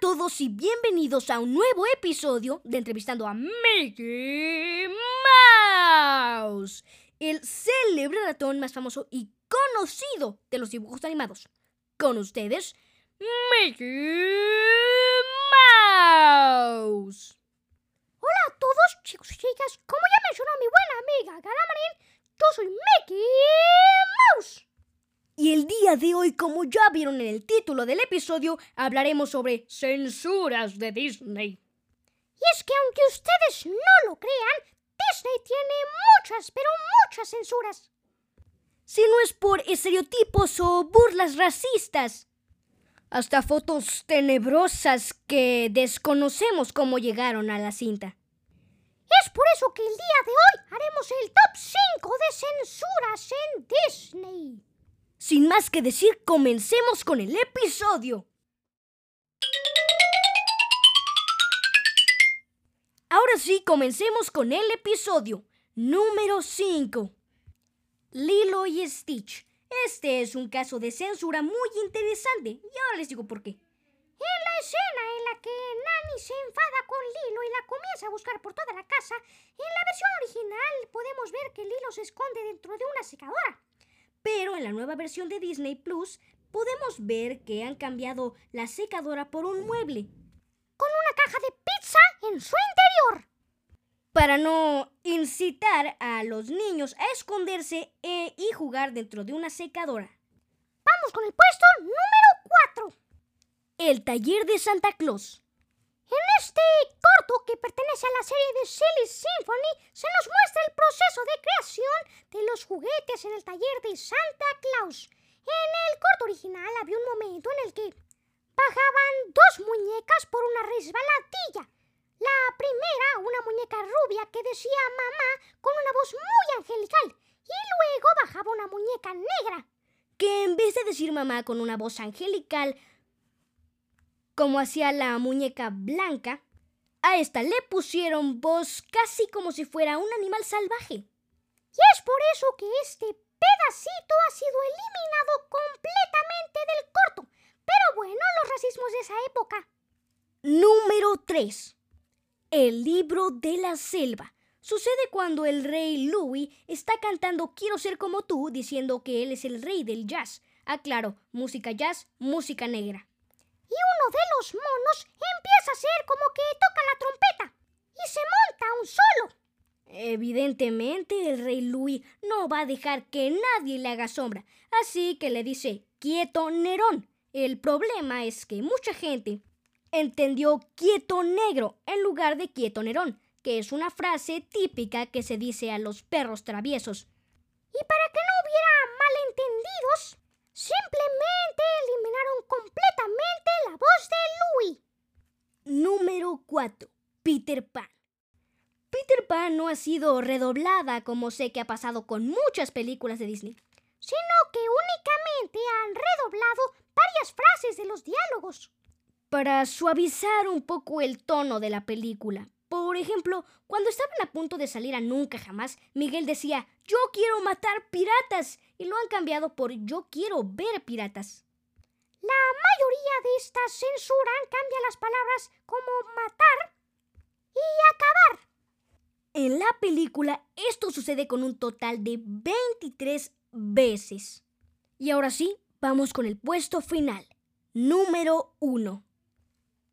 todos y bienvenidos a un nuevo episodio de Entrevistando a Mickey Mouse, el célebre ratón más famoso y conocido de los dibujos animados. Con ustedes, Mickey Mouse. Hola a todos, chicos y chicas. Como ya mencionó mi buena amiga Garamarín, yo soy Mickey de hoy, como ya vieron en el título del episodio, hablaremos sobre censuras de Disney. Y es que aunque ustedes no lo crean, Disney tiene muchas, pero muchas censuras. Si no es por estereotipos o burlas racistas. Hasta fotos tenebrosas que desconocemos cómo llegaron a la cinta. Es por eso que el día de hoy haremos el top 5 de censuras en Disney. Sin más que decir, comencemos con el episodio. Ahora sí, comencemos con el episodio número 5. Lilo y Stitch. Este es un caso de censura muy interesante y ahora les digo por qué. En la escena en la que Nani se enfada con Lilo y la comienza a buscar por toda la casa, en la versión original podemos ver que Lilo se esconde dentro de una secadora. Pero en la nueva versión de Disney Plus podemos ver que han cambiado la secadora por un mueble. Con una caja de pizza en su interior. Para no incitar a los niños a esconderse e, y jugar dentro de una secadora. Vamos con el puesto número 4. El taller de Santa Claus. En este corto que pertenece a la serie de Silly Symphony se nos muestra el proceso de creación de los juguetes en el taller de Santa Claus. En el corto original había un momento en el que bajaban dos muñecas por una resbaladilla. La primera, una muñeca rubia que decía mamá con una voz muy angelical, y luego bajaba una muñeca negra. Que en vez de decir mamá con una voz angelical, como hacía la muñeca blanca, a esta le pusieron voz casi como si fuera un animal salvaje. Y es por eso que este pedacito ha sido eliminado completamente del corto. Pero bueno, los racismos de esa época. Número 3. El libro de la selva. Sucede cuando el rey Louis está cantando Quiero ser como tú, diciendo que él es el rey del jazz. Aclaro, música jazz, música negra y uno los monos empieza a hacer como que toca la trompeta y se monta un solo. Evidentemente el rey Louis no va a dejar que nadie le haga sombra, así que le dice quieto Nerón. El problema es que mucha gente entendió quieto negro en lugar de quieto Nerón, que es una frase típica que se dice a los perros traviesos. Y para que no hubiera malentendidos, Simplemente eliminaron completamente la voz de Louis. Número 4. Peter Pan. Peter Pan no ha sido redoblada como sé que ha pasado con muchas películas de Disney, sino que únicamente han redoblado varias frases de los diálogos. Para suavizar un poco el tono de la película. Por ejemplo, cuando estaban a punto de salir a Nunca Jamás, Miguel decía, yo quiero matar piratas y lo han cambiado por Yo quiero ver piratas. La mayoría de estas censuran cambia las palabras como matar y acabar. En la película esto sucede con un total de 23 veces. Y ahora sí, vamos con el puesto final. Número 1.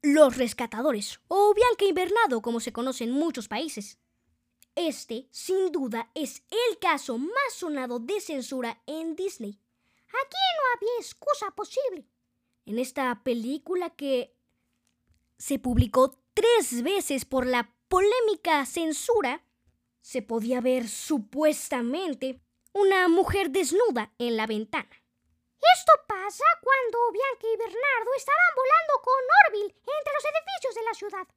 Los rescatadores, o Bianca Invernado como se conoce en muchos países. Este, sin duda, es el caso más sonado de censura en Disney. Aquí no había excusa posible. En esta película que se publicó tres veces por la polémica censura, se podía ver supuestamente una mujer desnuda en la ventana. Esto pasa cuando Bianca y Bernardo estaban volando con Orville entre los edificios de la ciudad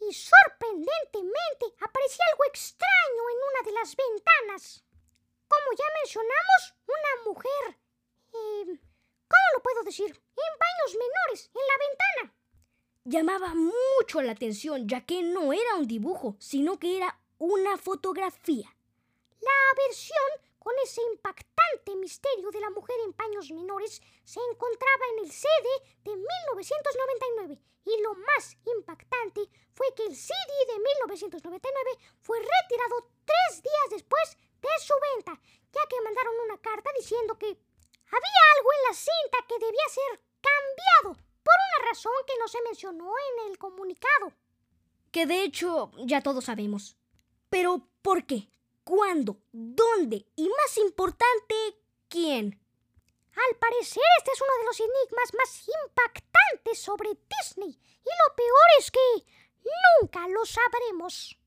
y sorprendentemente aparecía algo extraño en una de las ventanas. Como ya mencionamos, una mujer. Eh, ¿Cómo lo puedo decir? Menores, en la ventana. Llamaba mucho la atención ya que no era un dibujo, sino que era una fotografía. La versión con ese impactante misterio de la mujer en paños menores se encontraba en el CD de 1999 y lo más impactante fue que el CD de 1999 fue retirado tres días después de su venta, ya que mandaron una carta diciendo que había algo en la cinta que debía ser cambiado por una razón que no se mencionó en el comunicado. Que de hecho ya todos sabemos. Pero ¿por qué? ¿Cuándo? ¿Dónde? Y más importante, ¿quién? Al parecer este es uno de los enigmas más impactantes sobre Disney. Y lo peor es que nunca lo sabremos.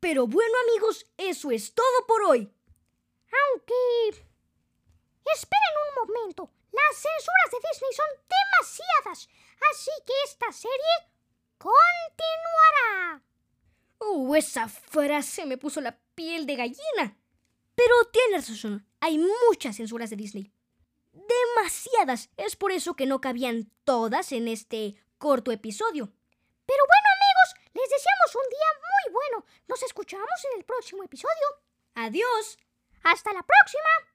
Pero bueno amigos, eso es todo por hoy. Aunque... Esperen un momento. Las censuras de Disney son demasiadas. Así que esta serie continuará. Uh, esa frase me puso la piel de gallina. Pero tienes razón, hay muchas censuras de Disney. Demasiadas. Es por eso que no cabían todas en este corto episodio. Pero bueno amigos, les deseamos un día muy bueno. Nos escuchamos en el próximo episodio. Adiós. Hasta la próxima.